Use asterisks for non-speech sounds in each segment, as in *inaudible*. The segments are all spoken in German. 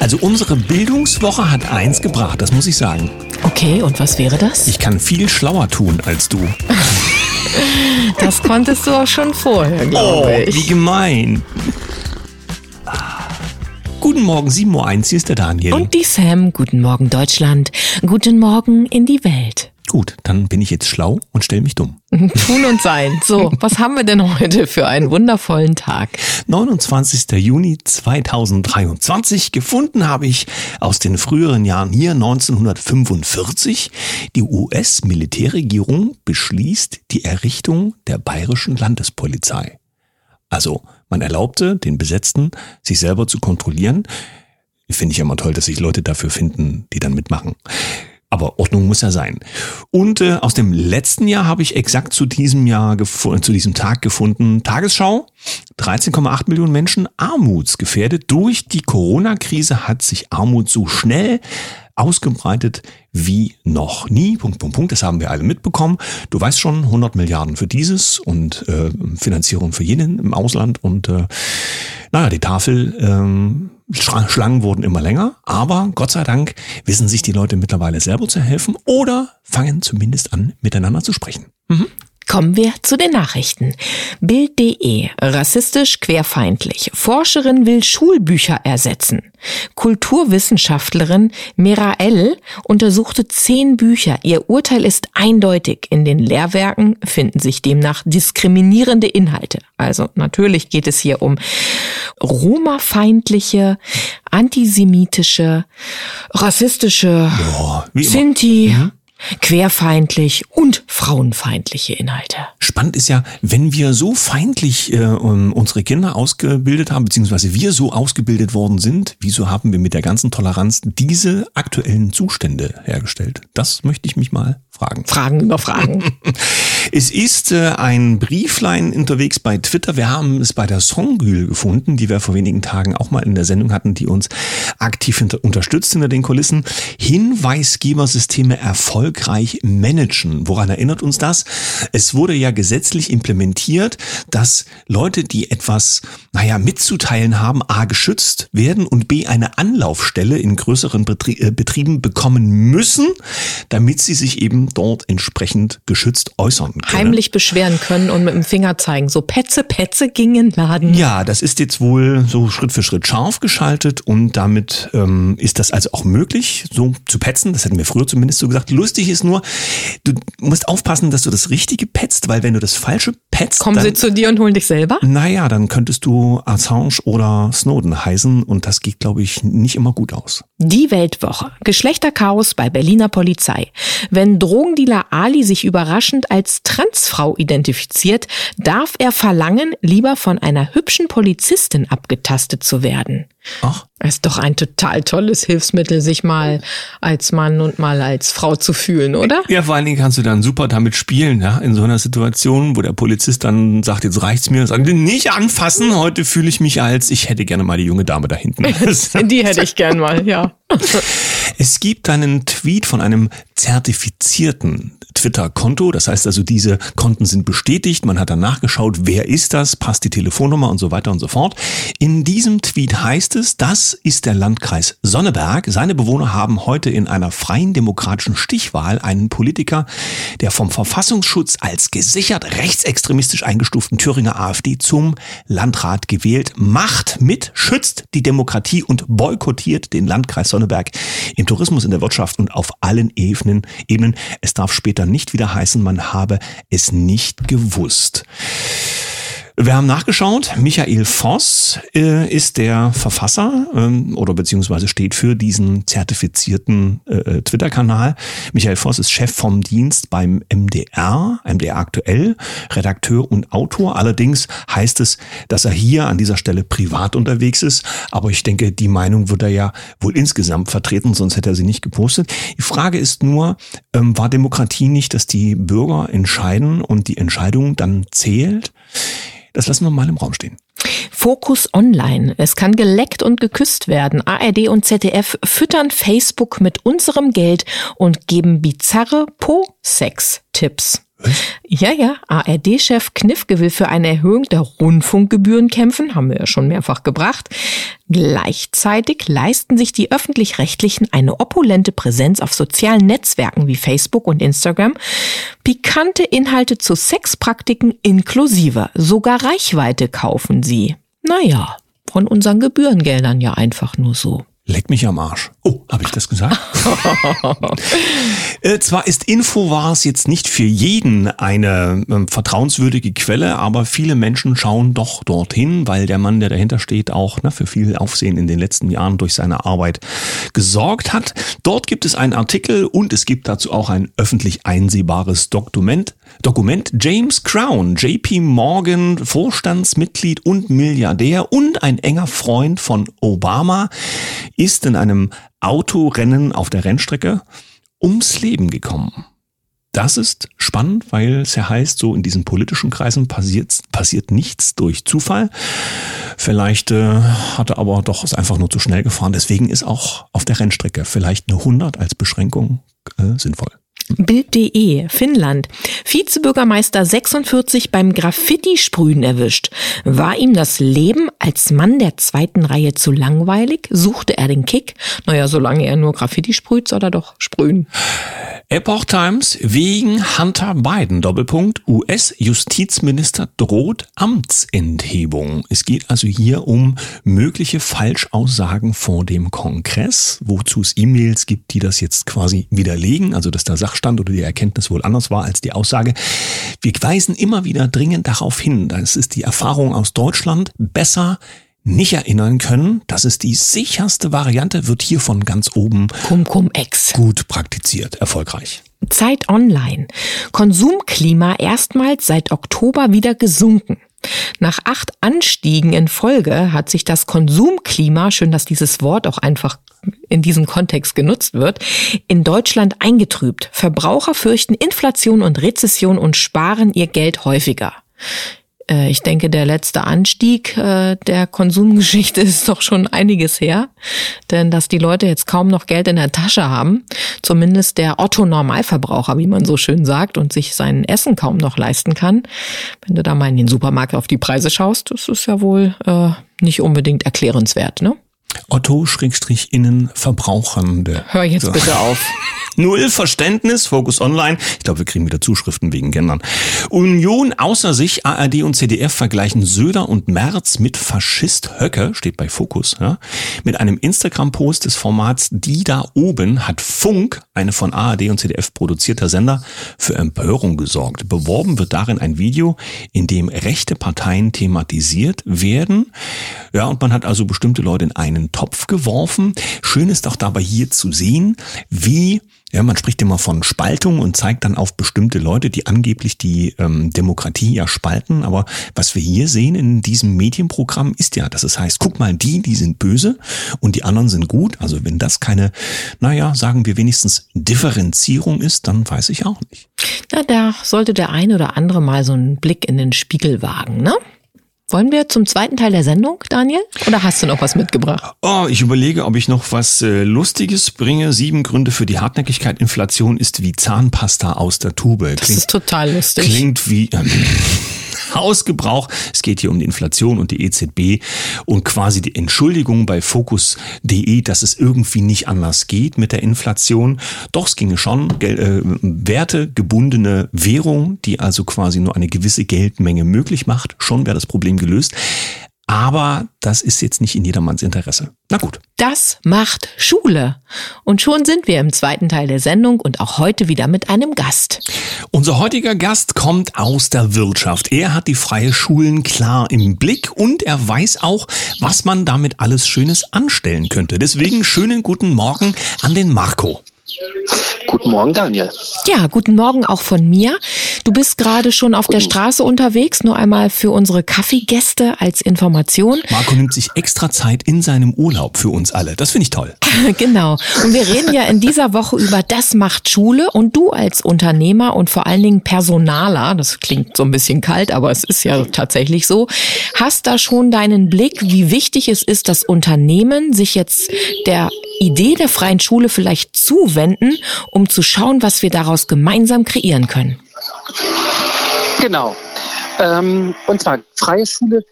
Also unsere Bildungswoche hat eins gebracht, das muss ich sagen. Okay, und was wäre das? Ich kann viel schlauer tun als du. *laughs* Das konntest du auch schon vorher, Oh, glaube wie ich. gemein. Guten Morgen, 7.01 Uhr, hier ist der Daniel. Und die Sam, guten Morgen Deutschland, guten Morgen in die Welt. Gut, dann bin ich jetzt schlau und stell mich dumm. *laughs* Tun und sein. So, was haben wir denn heute für einen wundervollen Tag? 29. Juni 2023. Gefunden habe ich aus den früheren Jahren hier 1945. Die US-Militärregierung beschließt die Errichtung der bayerischen Landespolizei. Also man erlaubte den Besetzten, sich selber zu kontrollieren. Finde ich ja immer toll, dass sich Leute dafür finden, die dann mitmachen. Aber Ordnung muss ja sein. Und äh, aus dem letzten Jahr habe ich exakt zu diesem Jahr gefu- zu diesem Tag gefunden. Tagesschau: 13,8 Millionen Menschen armutsgefährdet. Durch die Corona-Krise hat sich Armut so schnell ausgebreitet wie noch nie. Punkt, Punkt, Punkt. Das haben wir alle mitbekommen. Du weißt schon, 100 Milliarden für dieses und äh, Finanzierung für jenen im Ausland und äh, naja, die Tafel, ähm, Schlangen wurden immer länger, aber Gott sei Dank wissen sich die Leute mittlerweile selber zu helfen oder fangen zumindest an, miteinander zu sprechen. Kommen wir zu den Nachrichten. Bild.de. Rassistisch querfeindlich. Forscherin will Schulbücher ersetzen. Kulturwissenschaftlerin Mirael untersuchte zehn Bücher. Ihr Urteil ist eindeutig. In den Lehrwerken finden sich demnach diskriminierende Inhalte. Also natürlich geht es hier um Roma-feindliche, antisemitische, rassistische, Boah, wie immer. Querfeindlich und frauenfeindliche Inhalte. Spannend ist ja, wenn wir so feindlich äh, um, unsere Kinder ausgebildet haben, beziehungsweise wir so ausgebildet worden sind, wieso haben wir mit der ganzen Toleranz diese aktuellen Zustände hergestellt? Das möchte ich mich mal fragen. Fragen über Fragen. *laughs* Es ist äh, ein Brieflein unterwegs bei Twitter. Wir haben es bei der Songül gefunden, die wir vor wenigen Tagen auch mal in der Sendung hatten, die uns aktiv hinter, unterstützt hinter den Kulissen. Hinweisgebersysteme erfolgreich managen. Woran erinnert uns das? Es wurde ja gesetzlich implementiert, dass Leute, die etwas, naja, mitzuteilen haben, A, geschützt werden und B, eine Anlaufstelle in größeren Betrie äh, Betrieben bekommen müssen, damit sie sich eben dort entsprechend geschützt äußern können. Heimlich beschweren können und mit dem Finger zeigen. So Petze, Petze ging in den Laden. Ja, das ist jetzt wohl so Schritt für Schritt scharf geschaltet und damit ähm, ist das also auch möglich, so zu petzen. Das hätten wir früher zumindest so gesagt. Lustig ist nur, du musst aufpassen, dass du das Richtige petzt, weil wenn du das Falsche petzt, Kommen dann, sie zu dir und holen dich selber? naja, dann könntest du Assange oder Snowden heißen und das geht, glaube ich, nicht immer gut aus. Die Weltwoche. Geschlechterchaos bei Berliner Polizei. Wenn Drogendealer Ali sich überraschend als Transfrau identifiziert, darf er verlangen, lieber von einer hübschen Polizistin abgetastet zu werden. Ach, Es ist doch ein total tolles Hilfsmittel, sich mal als Mann und mal als Frau zu fühlen, oder? Ja, vor allen Dingen kannst du dann super damit spielen, ja, in so einer Situation, wo der Polizist dann sagt, jetzt reicht's mir, und sagt, nicht anfassen, heute fühle ich mich als, ich hätte gerne mal die junge Dame da hinten. *laughs* *laughs* Die hätte ich gern mal, ja. *laughs* Es gibt einen Tweet von einem zertifizierten Twitter-Konto. Das heißt also, diese Konten sind bestätigt. Man hat dann nachgeschaut, wer ist das, passt die Telefonnummer und so weiter und so fort. In diesem Tweet heißt es, das ist der Landkreis Sonneberg. Seine Bewohner haben heute in einer freien demokratischen Stichwahl einen Politiker, der vom Verfassungsschutz als gesichert rechtsextremistisch eingestuften Thüringer AfD zum Landrat gewählt. Macht mit, schützt die Demokratie und boykottiert den Landkreis Sonneberg im Tourismus, in der Wirtschaft und auf allen Ebenen. Ebenen. Es darf später nicht wieder heißen, man habe es nicht gewusst. Wir haben nachgeschaut. Michael Voss äh, ist der Verfasser ähm, oder beziehungsweise steht für diesen zertifizierten äh, Twitter-Kanal. Michael Voss ist Chef vom Dienst beim MDR, MDR aktuell, Redakteur und Autor. Allerdings heißt es, dass er hier an dieser Stelle privat unterwegs ist. Aber ich denke, die Meinung wird er ja wohl insgesamt vertreten, sonst hätte er sie nicht gepostet. Die Frage ist nur, ähm, war Demokratie nicht, dass die Bürger entscheiden und die Entscheidung dann zählt? Das lassen wir mal im Raum stehen. Fokus Online. Es kann geleckt und geküsst werden. ARD und ZDF füttern Facebook mit unserem Geld und geben bizarre Po-Sex-Tipps. Ja, ja, ARD-Chef Knifke will für eine Erhöhung der Rundfunkgebühren kämpfen, haben wir ja schon mehrfach gebracht. Gleichzeitig leisten sich die öffentlich-rechtlichen eine opulente Präsenz auf sozialen Netzwerken wie Facebook und Instagram, pikante Inhalte zu Sexpraktiken inklusive, sogar Reichweite kaufen sie. Naja, von unseren Gebührengeldern ja einfach nur so. Leck mich am Arsch. Oh, habe ich das gesagt? *laughs* äh, zwar ist Infowars jetzt nicht für jeden eine äh, vertrauenswürdige Quelle, aber viele Menschen schauen doch dorthin, weil der Mann, der dahinter steht, auch ne, für viel Aufsehen in den letzten Jahren durch seine Arbeit gesorgt hat. Dort gibt es einen Artikel und es gibt dazu auch ein öffentlich einsehbares Dokument. Dokument James Crown, JP Morgan, Vorstandsmitglied und Milliardär und ein enger Freund von Obama ist in einem Autorennen auf der Rennstrecke ums Leben gekommen. Das ist spannend, weil es ja heißt, so in diesen politischen Kreisen passiert, passiert nichts durch Zufall. Vielleicht äh, hat er aber doch es einfach nur zu schnell gefahren. Deswegen ist auch auf der Rennstrecke vielleicht eine 100 als Beschränkung äh, sinnvoll. Bild.de, Finnland. Vizebürgermeister 46 beim Graffiti-Sprühen erwischt. War ihm das Leben als Mann der zweiten Reihe zu langweilig? Suchte er den Kick? Naja, solange er nur Graffiti sprüht, soll er doch sprühen. Epoch Times wegen Hunter Biden Doppelpunkt US-Justizminister droht Amtsenthebung. Es geht also hier um mögliche Falschaussagen vor dem Kongress, wozu es E-Mails gibt, die das jetzt quasi widerlegen, also dass der Sachstand oder die Erkenntnis wohl anders war als die Aussage. Wir weisen immer wieder dringend darauf hin, das ist die Erfahrung aus Deutschland, besser nicht erinnern können, das ist die sicherste Variante, wird hier von ganz oben Cum-Cum-Ex gut praktiziert, erfolgreich. Zeit Online. Konsumklima erstmals seit Oktober wieder gesunken. Nach acht Anstiegen in Folge hat sich das Konsumklima, schön, dass dieses Wort auch einfach in diesem Kontext genutzt wird, in Deutschland eingetrübt. Verbraucher fürchten Inflation und Rezession und sparen ihr Geld häufiger. Äh, ich denke, der letzte Anstieg äh, der Konsumgeschichte *laughs* ist doch schon einiges her. Denn dass die Leute jetzt kaum noch Geld in der Tasche haben, zumindest der Otto-Normalverbraucher, wie man so schön sagt, und sich sein Essen kaum noch leisten kann. Wenn du da mal in den Supermarkt auf die Preise schaust, das ist ja wohl äh, nicht unbedingt erklärenswert, ne? Otto-Innen Verbrauchernde. Hör jetzt so. bitte auf. *laughs* Null Verständnis, Focus Online. Ich glaube, wir kriegen wieder Zuschriften wegen Gendern. Union außer sich, ARD und CDF vergleichen Söder und Merz mit Faschist Höcke, steht bei Focus. Ja. Mit einem Instagram-Post des Formats Die da oben hat Funk, eine von ARD und CDF produzierter Sender, für Empörung gesorgt. Beworben wird darin ein Video, in dem rechte Parteien thematisiert werden. Ja, und man hat also bestimmte Leute in einen Topf geworfen. Schön ist auch dabei hier zu sehen, wie ja, man spricht immer von Spaltung und zeigt dann auf bestimmte Leute, die angeblich die ähm, Demokratie ja spalten. Aber was wir hier sehen in diesem Medienprogramm ist ja, dass es heißt, guck mal, die, die sind böse und die anderen sind gut. Also wenn das keine, naja, sagen wir wenigstens Differenzierung ist, dann weiß ich auch nicht. Na, da sollte der eine oder andere mal so einen Blick in den Spiegel wagen, ne? Wollen wir zum zweiten Teil der Sendung, Daniel? Oder hast du noch was mitgebracht? Oh, ich überlege, ob ich noch was äh, Lustiges bringe. Sieben Gründe für die Hartnäckigkeit. Inflation ist wie Zahnpasta aus der Tube. Klingt, das ist total lustig. Klingt wie... Ähm, Hausgebrauch. Es geht hier um die Inflation und die EZB und quasi die Entschuldigung bei Focus.de, dass es irgendwie nicht anders geht mit der Inflation. Doch es ginge schon Gel äh, wertegebundene Währung, die also quasi nur eine gewisse Geldmenge möglich macht. Schon wäre das Problem gelöst. Aber das ist jetzt nicht in jedermanns Interesse. Na gut. Das macht Schule. Und schon sind wir im zweiten Teil der Sendung und auch heute wieder mit einem Gast. Unser heutiger Gast kommt aus der Wirtschaft. Er hat die freie Schulen klar im Blick und er weiß auch, was man damit alles Schönes anstellen könnte. Deswegen schönen guten Morgen an den Marco. Guten Morgen, Daniel. Ja, guten Morgen auch von mir. Du bist gerade schon auf der Straße unterwegs, nur einmal für unsere Kaffeegäste als Information. Marco nimmt sich extra Zeit in seinem Urlaub für uns alle. Das finde ich toll. *laughs* genau. Und wir reden ja in dieser Woche über Das macht Schule und du als Unternehmer und vor allen Dingen Personaler, das klingt so ein bisschen kalt, aber es ist ja tatsächlich so, hast da schon deinen Blick, wie wichtig es ist, dass Unternehmen sich jetzt der Idee der freien Schule vielleicht zuwenden, um zu schauen, was wir daraus gemeinsam kreieren können. Genau. Ähm, und zwar freie Schule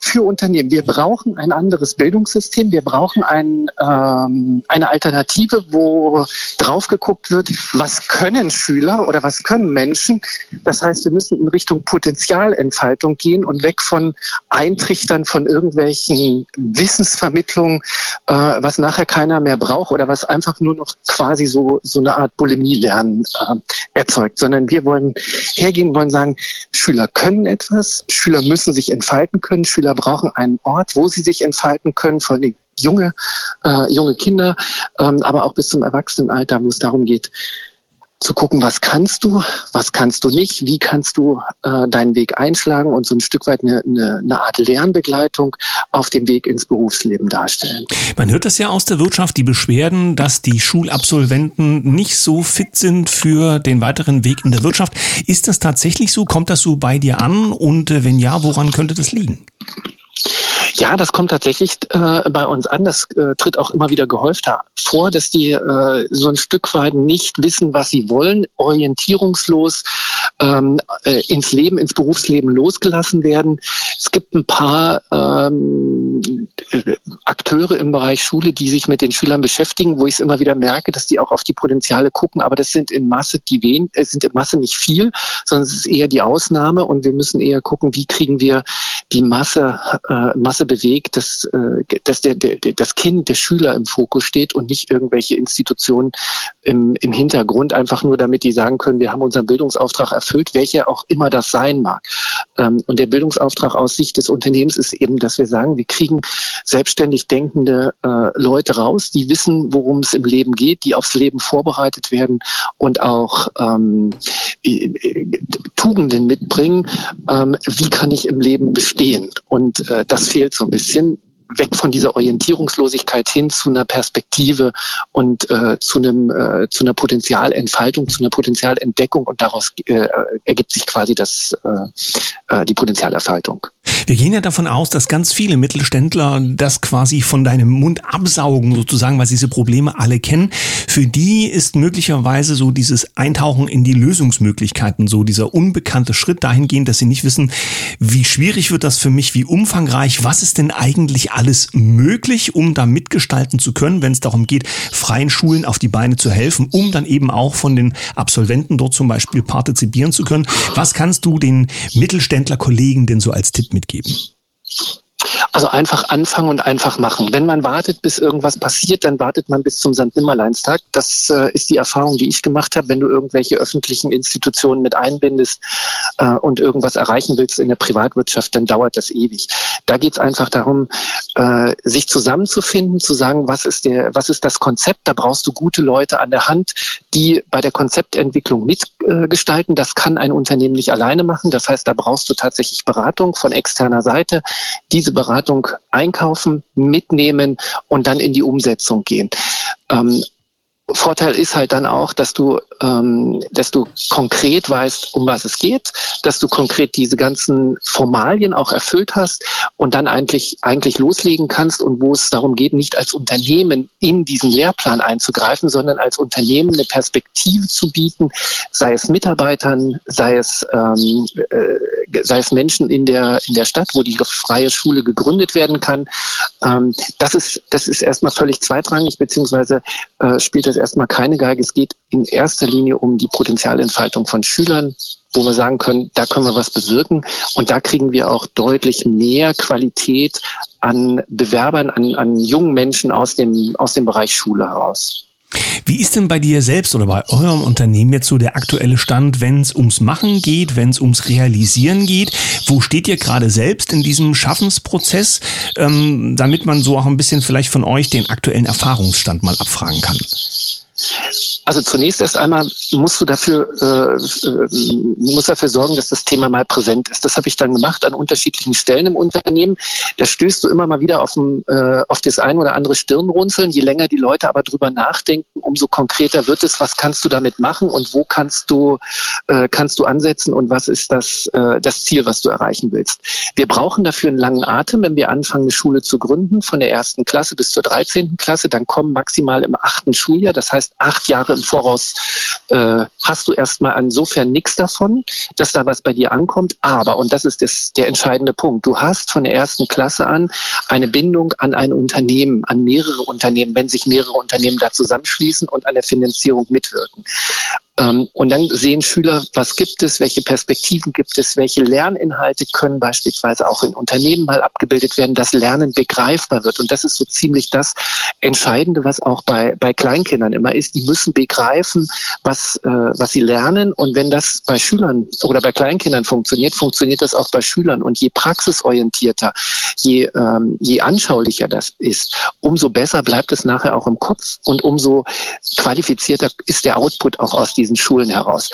für Unternehmen. Wir brauchen ein anderes Bildungssystem. Wir brauchen ein, ähm, eine Alternative, wo drauf geguckt wird, was können Schüler oder was können Menschen. Das heißt, wir müssen in Richtung Potenzialentfaltung gehen und weg von Eintrichtern von irgendwelchen Wissensvermittlungen, äh, was nachher keiner mehr braucht oder was einfach nur noch quasi so, so eine Art Bulimie-Lernen äh, erzeugt, sondern wir wollen hergehen, wollen sagen, Schüler können etwas, Schüler müssen sich entfalten können, Schüler Schüler brauchen einen Ort, wo sie sich entfalten können, vor allem junge, äh, junge Kinder, ähm, aber auch bis zum Erwachsenenalter, wo es darum geht, zu gucken, was kannst du, was kannst du nicht, wie kannst du äh, deinen Weg einschlagen und so ein Stück weit eine, eine, eine Art Lernbegleitung auf dem Weg ins Berufsleben darstellen. Man hört das ja aus der Wirtschaft, die Beschwerden, dass die Schulabsolventen nicht so fit sind für den weiteren Weg in der Wirtschaft. Ist das tatsächlich so? Kommt das so bei dir an? Und äh, wenn ja, woran könnte das liegen? Ja, das kommt tatsächlich äh, bei uns an. Das äh, tritt auch immer wieder gehäufter vor, dass die äh, so ein Stück weit nicht wissen, was sie wollen, orientierungslos ähm, äh, ins Leben, ins Berufsleben losgelassen werden. Es gibt ein paar ähm, Akteure im Bereich Schule, die sich mit den Schülern beschäftigen, wo ich es immer wieder merke, dass die auch auf die Potenziale gucken. Aber das sind in Masse die wen, äh, sind in Masse nicht viel, sondern es ist eher die Ausnahme und wir müssen eher gucken, wie kriegen wir die Masse, äh, Masse bewegt, dass, äh, dass der, der, das Kind, der Schüler im Fokus steht und nicht irgendwelche Institutionen im, im Hintergrund, einfach nur damit die sagen können, wir haben unseren Bildungsauftrag erfüllt, welcher auch immer das sein mag. Ähm, und der Bildungsauftrag aus Sicht des Unternehmens ist eben, dass wir sagen, wir kriegen selbstständig denkende äh, Leute raus, die wissen, worum es im Leben geht, die aufs Leben vorbereitet werden und auch ähm, Tugenden mitbringen. Ähm, wie kann ich im Leben bestehen? Und äh, das fehlt so ein bisschen weg von dieser Orientierungslosigkeit hin zu einer Perspektive und äh, zu einem äh, zu einer Potenzialentfaltung, zu einer Potenzialentdeckung und daraus äh, ergibt sich quasi das äh, äh die Potenzialerfaltung. Wir gehen ja davon aus, dass ganz viele Mittelständler das quasi von deinem Mund absaugen, sozusagen, weil sie diese Probleme alle kennen. Für die ist möglicherweise so dieses Eintauchen in die Lösungsmöglichkeiten, so dieser unbekannte Schritt dahingehend, dass sie nicht wissen, wie schwierig wird das für mich, wie umfangreich, was ist denn eigentlich alles möglich, um da mitgestalten zu können, wenn es darum geht, freien Schulen auf die Beine zu helfen, um dann eben auch von den Absolventen dort zum Beispiel partizipieren zu können. Was kannst du den Mittelständlerkollegen denn so als Tipp mitgeben? geben Also einfach anfangen und einfach machen. Wenn man wartet, bis irgendwas passiert, dann wartet man bis zum St. Nimmerleinstag. Das äh, ist die Erfahrung, die ich gemacht habe. Wenn du irgendwelche öffentlichen Institutionen mit einbindest äh, und irgendwas erreichen willst in der Privatwirtschaft, dann dauert das ewig. Da geht es einfach darum, äh, sich zusammenzufinden, zu sagen, was ist der, was ist das Konzept? Da brauchst du gute Leute an der Hand, die bei der Konzeptentwicklung mitgestalten. das kann ein Unternehmen nicht alleine machen. Das heißt, da brauchst du tatsächlich Beratung von externer Seite. Diese diese Beratung einkaufen, mitnehmen und dann in die Umsetzung gehen. Ähm, Vorteil ist halt dann auch, dass du, ähm, dass du konkret weißt, um was es geht, dass du konkret diese ganzen Formalien auch erfüllt hast und dann eigentlich, eigentlich loslegen kannst und wo es darum geht, nicht als Unternehmen in diesen Lehrplan einzugreifen, sondern als Unternehmen eine Perspektive zu bieten, sei es Mitarbeitern, sei es, ähm, äh, sei es Menschen in der, in der Stadt, wo die freie Schule gegründet werden kann. Ähm, das ist, das ist erstmal völlig zweitrangig, beziehungsweise äh, spielt das erstmal keine Geige. Es geht in erster Linie um die Potenzialentfaltung von Schülern, wo wir sagen können, da können wir was bewirken. Und da kriegen wir auch deutlich mehr Qualität an Bewerbern, an, an jungen Menschen aus dem, aus dem Bereich Schule heraus. Wie ist denn bei dir selbst oder bei eurem Unternehmen jetzt so der aktuelle Stand, wenn es ums Machen geht, wenn es ums Realisieren geht? Wo steht ihr gerade selbst in diesem Schaffensprozess, ähm, damit man so auch ein bisschen vielleicht von euch den aktuellen Erfahrungsstand mal abfragen kann? Also zunächst erst einmal musst du dafür, äh, äh, musst dafür sorgen, dass das Thema mal präsent ist. Das habe ich dann gemacht an unterschiedlichen Stellen im Unternehmen. Da stößt du immer mal wieder auf, ein, äh, auf das ein oder andere Stirnrunzeln. Je länger die Leute aber drüber nachdenken, umso konkreter wird es, was kannst du damit machen und wo kannst du, äh, kannst du ansetzen und was ist das, äh, das Ziel, was du erreichen willst. Wir brauchen dafür einen langen Atem, wenn wir anfangen, eine Schule zu gründen, von der ersten Klasse bis zur 13. Klasse, dann kommen maximal im achten Schuljahr, das heißt acht Jahre im Voraus äh, hast du erstmal insofern nichts davon, dass da was bei dir ankommt. Aber, und das ist das, der entscheidende Punkt, du hast von der ersten Klasse an eine Bindung an ein Unternehmen, an mehrere Unternehmen, wenn sich mehrere Unternehmen da zusammenschließen und an der Finanzierung mitwirken. Ähm, und dann sehen Schüler, was gibt es, welche Perspektiven gibt es, welche Lerninhalte können beispielsweise auch in Unternehmen mal abgebildet werden, dass Lernen begreifbar wird. Und das ist so ziemlich das Entscheidende, was auch bei, bei Kleinkindern immer ist. Die müssen begreifen, was, äh, was sie lernen. Und wenn das bei Schülern oder bei Kleinkindern funktioniert, funktioniert das auch bei Schülern. Und je praxisorientierter, je, ähm, je anschaulicher das ist, umso besser bleibt es nachher auch im Kopf und umso qualifizierter ist der Output auch aus diesem diesen Schulen heraus.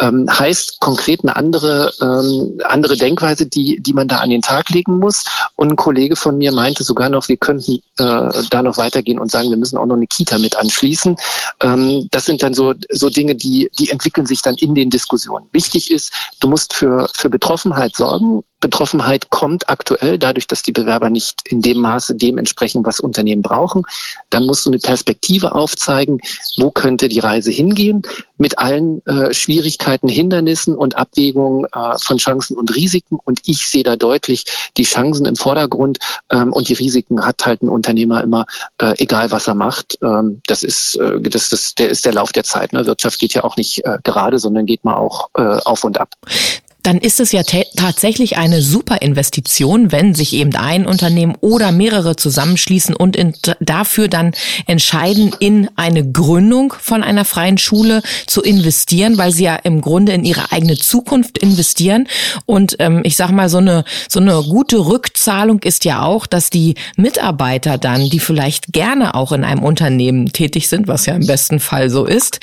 Ähm, heißt konkret eine andere, ähm, andere Denkweise, die, die man da an den Tag legen muss. Und ein Kollege von mir meinte sogar noch, wir könnten äh, da noch weitergehen und sagen, wir müssen auch noch eine Kita mit anschließen. Ähm, das sind dann so, so Dinge, die, die entwickeln sich dann in den Diskussionen. Wichtig ist, du musst für, für Betroffenheit sorgen Betroffenheit kommt aktuell dadurch, dass die Bewerber nicht in dem Maße dem entsprechen, was Unternehmen brauchen. Dann musst du eine Perspektive aufzeigen, wo könnte die Reise hingehen, mit allen äh, Schwierigkeiten, Hindernissen und Abwägungen äh, von Chancen und Risiken. Und ich sehe da deutlich die Chancen im Vordergrund ähm, und die Risiken hat halt ein Unternehmer immer, äh, egal was er macht. Ähm, das ist, äh, das, das, der ist der Lauf der Zeit. Ne? Wirtschaft geht ja auch nicht äh, gerade, sondern geht mal auch äh, auf und ab dann ist es ja tatsächlich eine super Investition, wenn sich eben ein Unternehmen oder mehrere zusammenschließen und dafür dann entscheiden, in eine Gründung von einer freien Schule zu investieren, weil sie ja im Grunde in ihre eigene Zukunft investieren. Und ähm, ich sag mal, so eine, so eine gute Rückzahlung ist ja auch, dass die Mitarbeiter dann, die vielleicht gerne auch in einem Unternehmen tätig sind, was ja im besten Fall so ist,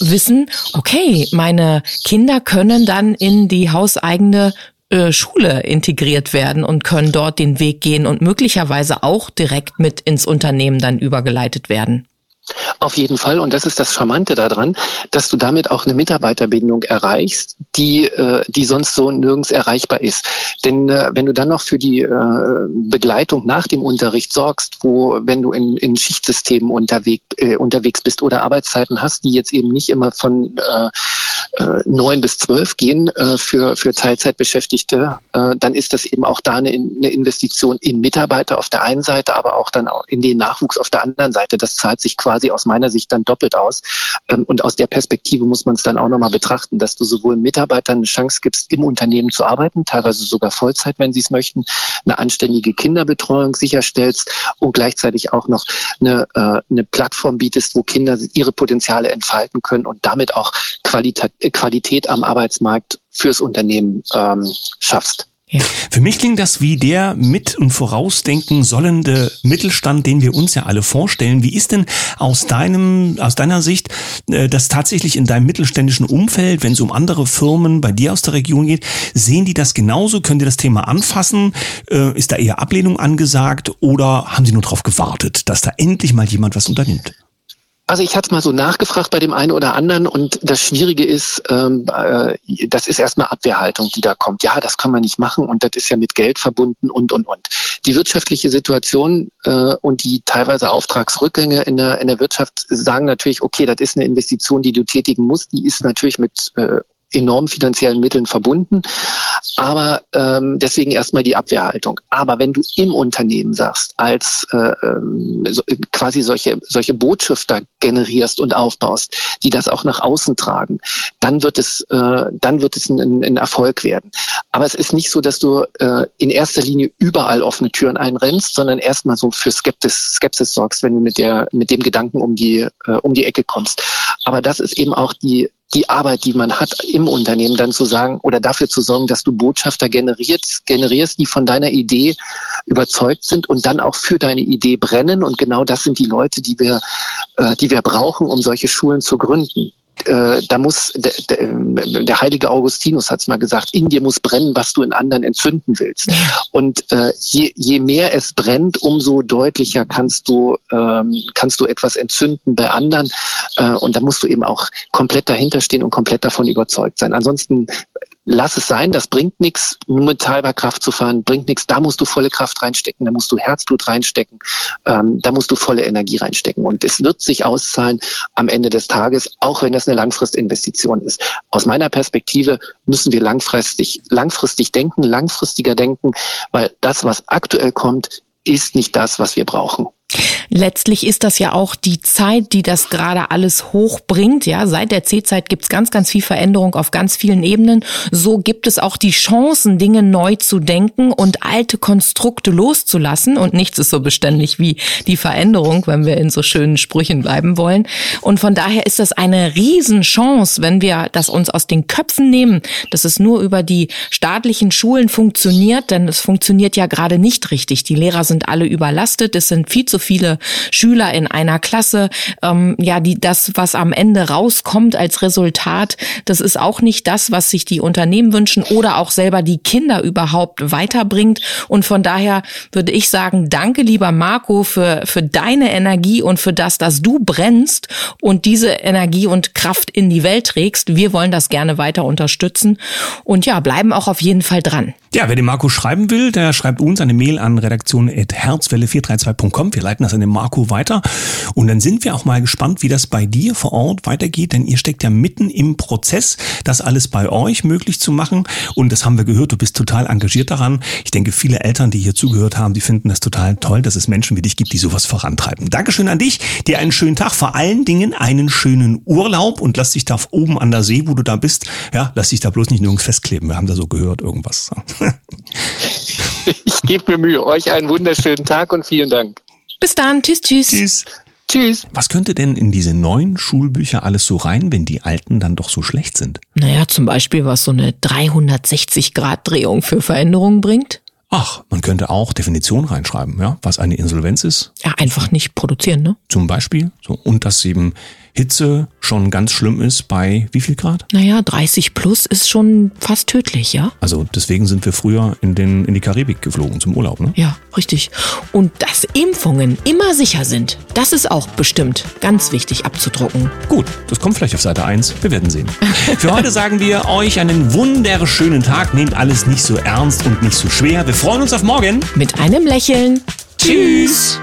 wissen, okay, meine Kinder können dann in die Haus hauseigene äh, Schule integriert werden und können dort den Weg gehen und möglicherweise auch direkt mit ins Unternehmen dann übergeleitet werden. Auf jeden Fall. Und das ist das Charmante daran, dass du damit auch eine Mitarbeiterbindung erreichst, die, äh, die sonst so nirgends erreichbar ist. Denn äh, wenn du dann noch für die äh, Begleitung nach dem Unterricht sorgst, wo, wenn du in, in Schichtsystemen unterwegs, äh, unterwegs bist oder Arbeitszeiten hast, die jetzt eben nicht immer von äh, äh, neun bis zwölf gehen äh, für, für Teilzeitbeschäftigte, dann ist das eben auch da eine, eine Investition in Mitarbeiter auf der einen Seite, aber auch dann auch in den Nachwuchs auf der anderen Seite. Das zahlt sich quasi aus meiner Sicht dann doppelt aus. Ähm, und aus der Perspektive muss man es dann auch nochmal betrachten, dass du sowohl Mitarbeitern eine Chance gibst, im Unternehmen zu arbeiten, teilweise sogar Vollzeit, wenn sie es möchten, eine anständige Kinderbetreuung sicherstellst und gleichzeitig auch noch eine, äh, eine Plattform bietest, wo Kinder ihre Potenziale entfalten können und damit auch Qualität Qualität am Arbeitsmarkt fürs Unternehmen ähm, schaffst. Ja. Für mich klingt das wie der mit und vorausdenken sollende Mittelstand, den wir uns ja alle vorstellen. Wie ist denn aus deinem, aus deiner Sicht äh, das tatsächlich in deinem mittelständischen Umfeld, wenn es um andere Firmen bei dir aus der Region geht, sehen die das genauso? Können die das Thema anfassen? Äh, ist da eher Ablehnung angesagt oder haben sie nur darauf gewartet, dass da endlich mal jemand was unternimmt? Also ich hatte mal so nachgefragt bei dem einen oder anderen und das Schwierige ist, ähm, äh, das ist erstmal Abwehrhaltung, die da kommt. Ja, das können wir nicht machen und das ist ja mit Geld verbunden und und und. Die wirtschaftliche Situation äh, und die teilweise Auftragsrückgänge in der in der Wirtschaft sagen natürlich, okay, das ist eine Investition, die du tätigen musst. Die ist natürlich mit äh, enormen finanziellen Mitteln verbunden. Aber ähm, deswegen erstmal die Abwehrhaltung. Aber wenn du im Unternehmen sagst, als äh, ähm, so, quasi solche, solche Botschafter generierst und aufbaust, die das auch nach außen tragen, dann wird es, äh, dann wird es ein, ein Erfolg werden. Aber es ist nicht so, dass du äh, in erster Linie überall offene Türen einrennst, sondern erstmal so für Skepsis, Skepsis sorgst, wenn du mit der, mit dem Gedanken um die, äh, um die Ecke kommst. Aber das ist eben auch die die Arbeit, die man hat im Unternehmen, dann zu sagen oder dafür zu sorgen, dass du Botschafter generierst, generierst, die von deiner Idee überzeugt sind und dann auch für deine Idee brennen. Und genau das sind die Leute, die wir, äh, die wir brauchen, um solche Schulen zu gründen äh, da muss der, der, der heilige Augustinus hat es mal gesagt, in dir muss brennen, was du in anderen entzünden willst. Und äh, je, je mehr es brennt, umso deutlicher kannst du ähm, kannst du etwas entzünden bei anderen. Äh, und da musst du eben auch komplett dahinter stehen und komplett davon überzeugt sein. Ansonsten lass es sein, das bringt nichts, mit halber Kraft zu fahren, bringt nichts, da musst du volle Kraft reinstecken, da musst du Herzblut reinstecken, ähm, da musst du volle Energie reinstecken. Und es wird sich auszahlen am Ende des Tages, auch wenn das eine Langfristinvestition ist. Aus meiner Perspektive müssen wir langfristig, langfristig denken, langfristiger denken, weil das, was aktuell kommt, ist nicht das, was wir brauchen. Letztlich ist das ja auch die Zeit, die das gerade alles hochbringt. Ja, seit der C-Zeit gibt's ganz, ganz viel Veränderung auf ganz vielen Ebenen. So gibt es auch die Chancen, Dinge neu zu denken und alte Konstrukte loszulassen. Und nichts ist so beständig wie die Veränderung, wenn wir in so schönen Sprüchen bleiben wollen. Und von daher ist das eine Riesenchance, wenn wir das uns aus den Köpfen nehmen, dass es nur über die staatlichen Schulen funktioniert, denn es funktioniert ja gerade nicht richtig. Die Lehrer sind alle überlastet. Es sind viel zu viele Schüler in einer Klasse. Ähm, ja, die, das, was am Ende rauskommt als Resultat, das ist auch nicht das, was sich die Unternehmen wünschen oder auch selber die Kinder überhaupt weiterbringt. Und von daher würde ich sagen, danke lieber Marco für, für deine Energie und für das, dass du brennst und diese Energie und Kraft in die Welt trägst. Wir wollen das gerne weiter unterstützen und ja, bleiben auch auf jeden Fall dran. Ja, wer den Marco schreiben will, der schreibt uns eine Mail an redaktion.herzwelle432.com. Wir leiten das an den Marco weiter. Und dann sind wir auch mal gespannt, wie das bei dir vor Ort weitergeht, denn ihr steckt ja mitten im Prozess, das alles bei euch möglich zu machen. Und das haben wir gehört, du bist total engagiert daran. Ich denke, viele Eltern, die hier zugehört haben, die finden das total toll, dass es Menschen wie dich gibt, die sowas vorantreiben. Dankeschön an dich, dir einen schönen Tag, vor allen Dingen einen schönen Urlaub und lass dich da oben an der See, wo du da bist, ja, lass dich da bloß nicht nirgends festkleben. Wir haben da so gehört, irgendwas. *laughs* ich gebe mir Mühe. Euch einen wunderschönen Tag und vielen Dank. Bis dann. Tschüss, tschüss. Tschüss. Tschüss. Was könnte denn in diese neuen Schulbücher alles so rein, wenn die alten dann doch so schlecht sind? Naja, zum Beispiel, was so eine 360-Grad-Drehung für Veränderungen bringt. Ach, man könnte auch Definition reinschreiben, ja, was eine Insolvenz ist. Ja, einfach nicht produzieren, ne? Zum Beispiel. So, und dass eben Hitze schon ganz schlimm ist bei wie viel Grad? Naja, 30 plus ist schon fast tödlich, ja? Also deswegen sind wir früher in, den, in die Karibik geflogen zum Urlaub, ne? Ja, richtig. Und dass Impfungen immer sicher sind, das ist auch bestimmt ganz wichtig abzudrucken. Gut, das kommt vielleicht auf Seite 1. Wir werden sehen. Für heute sagen wir euch einen wunderschönen Tag. Nehmt alles nicht so ernst und nicht so schwer. Wir freuen uns auf morgen. Mit einem Lächeln. Tschüss.